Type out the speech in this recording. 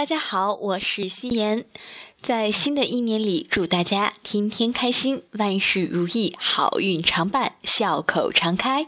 大家好我是夕颜在新的一年里祝大家天天开心万事如意好运常伴笑口常开。